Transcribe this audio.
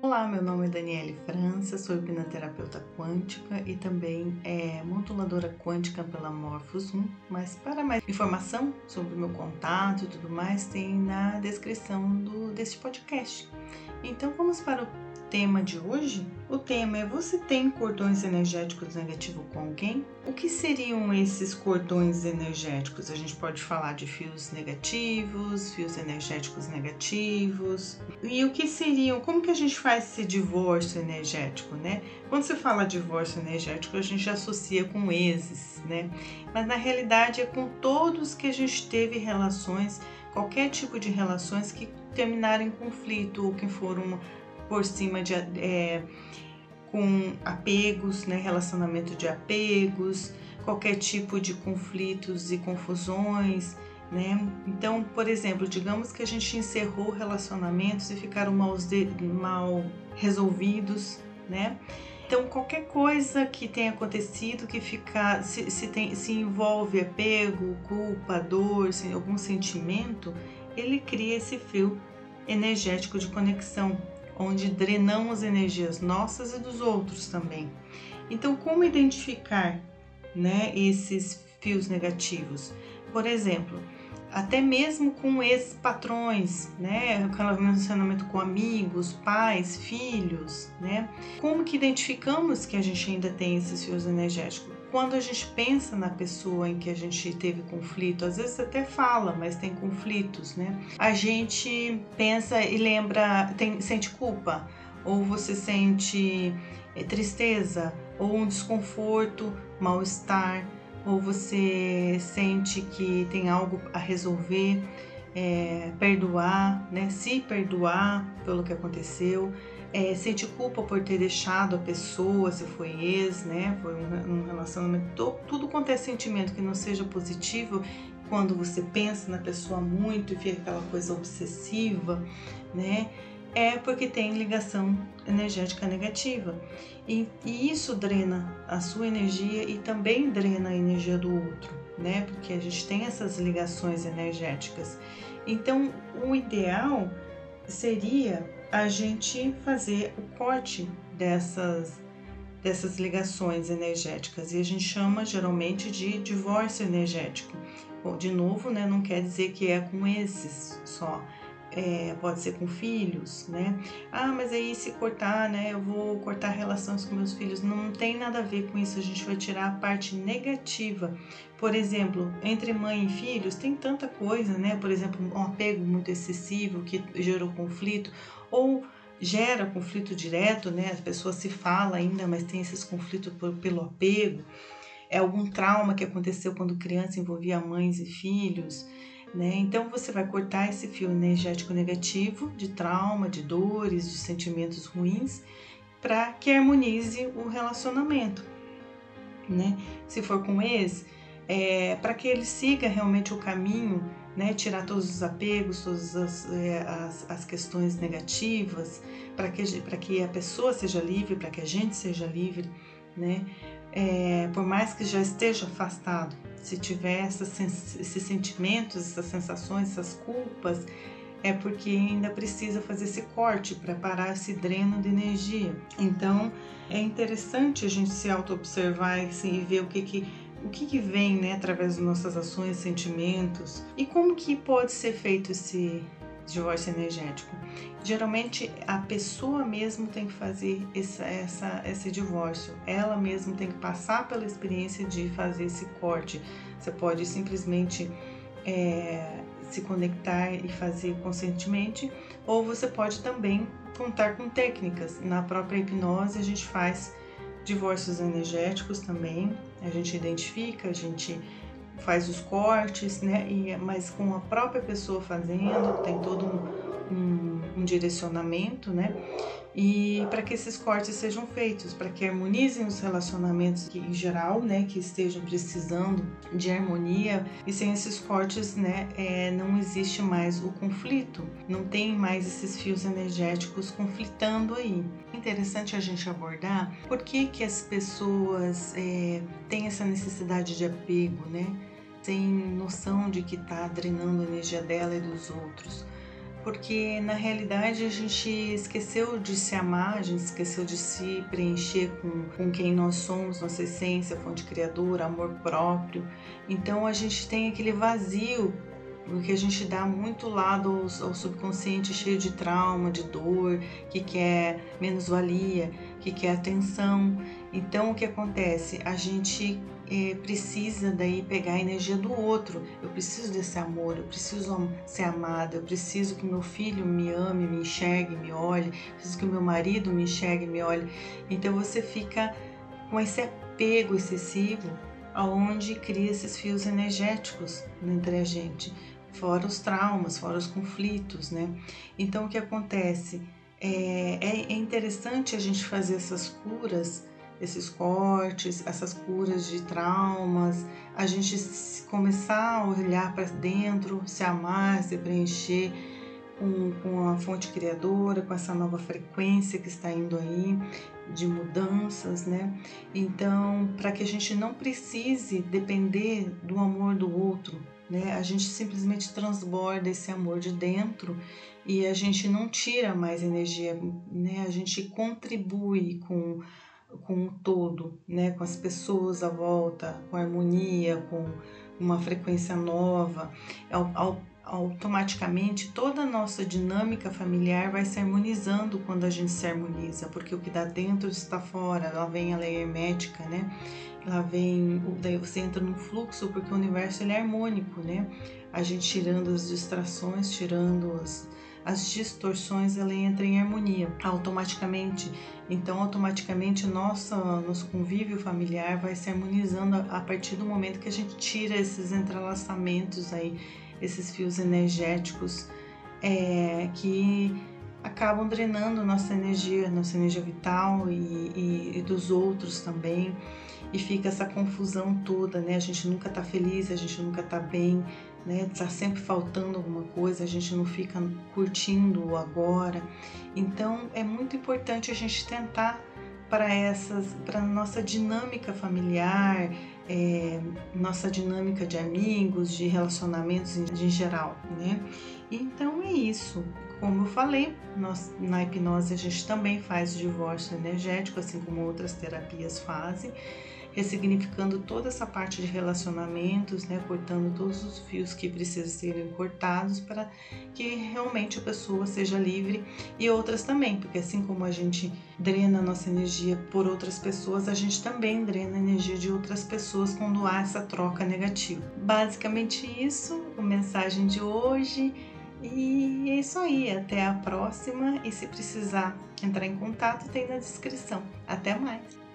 Olá, meu nome é Daniele França, sou hipnoterapeuta quântica e também é moduladora quântica pela Morphos 1. Mas para mais informação sobre o meu contato e tudo mais, tem na descrição do, deste podcast. Então vamos para o tema de hoje? O tema é: você tem cordões energéticos negativos com alguém? O que seriam esses cordões energéticos? A gente pode falar de fios negativos, fios energéticos negativos. E o que seriam? Como que a gente faz esse divórcio energético, né? Quando se fala divórcio energético, a gente associa com exes, né? Mas na realidade é com todos que a gente teve relações, qualquer tipo de relações que terminaram em conflito ou que foram por cima de é, com apegos, né, relacionamento de apegos, qualquer tipo de conflitos e confusões, né? Então, por exemplo, digamos que a gente encerrou relacionamentos e ficaram mal, mal resolvidos, né? Então, qualquer coisa que tenha acontecido que se, se, tem, se envolve apego, culpa, dor, algum sentimento, ele cria esse fio energético de conexão onde drenamos energias nossas e dos outros também. Então, como identificar né, esses fios negativos? Por exemplo, até mesmo com ex-patrões, né, relacionamento com amigos, pais, filhos, né? Como que identificamos que a gente ainda tem esses fios energéticos? Quando a gente pensa na pessoa em que a gente teve conflito, às vezes até fala, mas tem conflitos, né? A gente pensa e lembra, tem, sente culpa, ou você sente é, tristeza, ou um desconforto, mal-estar, ou você sente que tem algo a resolver, é, perdoar, né? Se perdoar pelo que aconteceu é, sente culpa por ter deixado a pessoa, se foi ex, né? Foi um, um relacionamento, tudo quanto é sentimento que não seja positivo, quando você pensa na pessoa muito e fica aquela coisa obsessiva, né? É porque tem ligação energética negativa. E, e isso drena a sua energia e também drena a energia do outro, né? Porque a gente tem essas ligações energéticas. Então, o ideal seria a gente fazer o corte dessas, dessas ligações energéticas e a gente chama geralmente de divórcio energético. Bom, de novo, né, não quer dizer que é com esses só, é, pode ser com filhos, né? Ah, mas aí se cortar, né? Eu vou cortar relações com meus filhos. Não tem nada a ver com isso. A gente vai tirar a parte negativa. Por exemplo, entre mãe e filhos tem tanta coisa, né? Por exemplo, um apego muito excessivo que gerou conflito ou gera conflito direto, né? A pessoa se fala ainda, mas tem esses conflitos por, pelo apego. É algum trauma que aconteceu quando criança envolvia mães e filhos, né? Então você vai cortar esse fio energético negativo de trauma, de dores, de sentimentos ruins, para que harmonize o relacionamento, né? Se for com ex, é, para que ele siga realmente o caminho né, tirar todos os apegos, todas as, é, as, as questões negativas, para que, que a pessoa seja livre, para que a gente seja livre, né? É, por mais que já esteja afastado, se tiver essas, esses sentimentos, essas sensações, essas culpas, é porque ainda precisa fazer esse corte para parar esse dreno de energia. Então é interessante a gente se auto-observar e ver o que, que o que, que vem né, através das nossas ações, sentimentos e como que pode ser feito esse divórcio energético. Geralmente a pessoa mesmo tem que fazer esse, essa, esse divórcio, ela mesma tem que passar pela experiência de fazer esse corte. Você pode simplesmente é, se conectar e fazer conscientemente, ou você pode também contar com técnicas. Na própria hipnose a gente faz divórcios energéticos também, a gente identifica, a gente faz os cortes, né? E, mas com a própria pessoa fazendo, tem todo um, um, um direcionamento, né? E para que esses cortes sejam feitos, para que harmonizem os relacionamentos que, em geral, né, que estejam precisando de harmonia, e sem esses cortes, né, é, não existe mais o conflito, não tem mais esses fios energéticos conflitando aí. É interessante a gente abordar por que, que as pessoas é, têm essa necessidade de apego, né? Sem noção de que está drenando a energia dela e dos outros porque na realidade a gente esqueceu de se amar, a gente esqueceu de se preencher com, com quem nós somos, nossa essência, fonte criadora, amor próprio. Então a gente tem aquele vazio porque a gente dá muito lado ao, ao, subconsciente cheio de trauma, de dor, que quer menos-valia, que quer atenção. Então o que acontece? A gente é, precisa daí pegar a energia do outro. Eu preciso desse amor, eu preciso ser amada, eu preciso que meu filho me ame, me enxergue, me olhe, preciso que meu marido me enxergue, me olhe. Então você fica com esse apego excessivo aonde cria esses fios energéticos entre a gente fora os traumas, fora os conflitos, né? Então o que acontece? É, é, é interessante a gente fazer essas curas, esses cortes, essas curas de traumas, a gente começar a olhar para dentro, se amar, se preencher com, com a fonte criadora, com essa nova frequência que está indo aí de mudanças, né? Então, para que a gente não precise depender do amor do outro, né? A gente simplesmente transborda esse amor de dentro e a gente não tira mais energia, né? A gente contribui com com o todo, né? Com as pessoas à volta, com harmonia, com uma frequência nova. Automaticamente toda a nossa dinâmica familiar vai se harmonizando quando a gente se harmoniza, porque o que dá dentro está fora, lá vem a lei hermética, né? Lá vem, daí você entra num fluxo, porque o universo ele é harmônico, né? A gente tirando as distrações, tirando as, as distorções, ela entra em harmonia automaticamente. Então, automaticamente, nossa, nosso convívio familiar vai se harmonizando a, partir do momento que a gente tira esses entrelaçamentos aí esses fios energéticos é, que acabam drenando nossa energia, nossa energia vital e, e, e, dos outros também. E fica essa confusão toda, né? A gente nunca tá feliz, a gente nunca tá bem, né? Tá sempre faltando alguma coisa, a gente não fica curtindo o agora. Então é muito importante a gente tentar para essas, para nossa dinâmica familiar, é, nossa dinâmica de amigos, de relacionamentos em, em geral, né? Então é isso. Como eu falei, nós, na hipnose a gente também faz divórcio energético, assim como outras terapias fazem ressignificando toda essa parte de relacionamentos, né, cortando todos os fios que precisam serem cortados para que realmente a pessoa seja livre e outras também, porque assim como a gente drena a nossa energia por outras pessoas, a gente também drena a energia de outras pessoas quando há essa troca negativa. Basicamente isso, a mensagem de hoje. E é isso aí, até a próxima. E se precisar entrar em contato, tem na descrição. Até mais!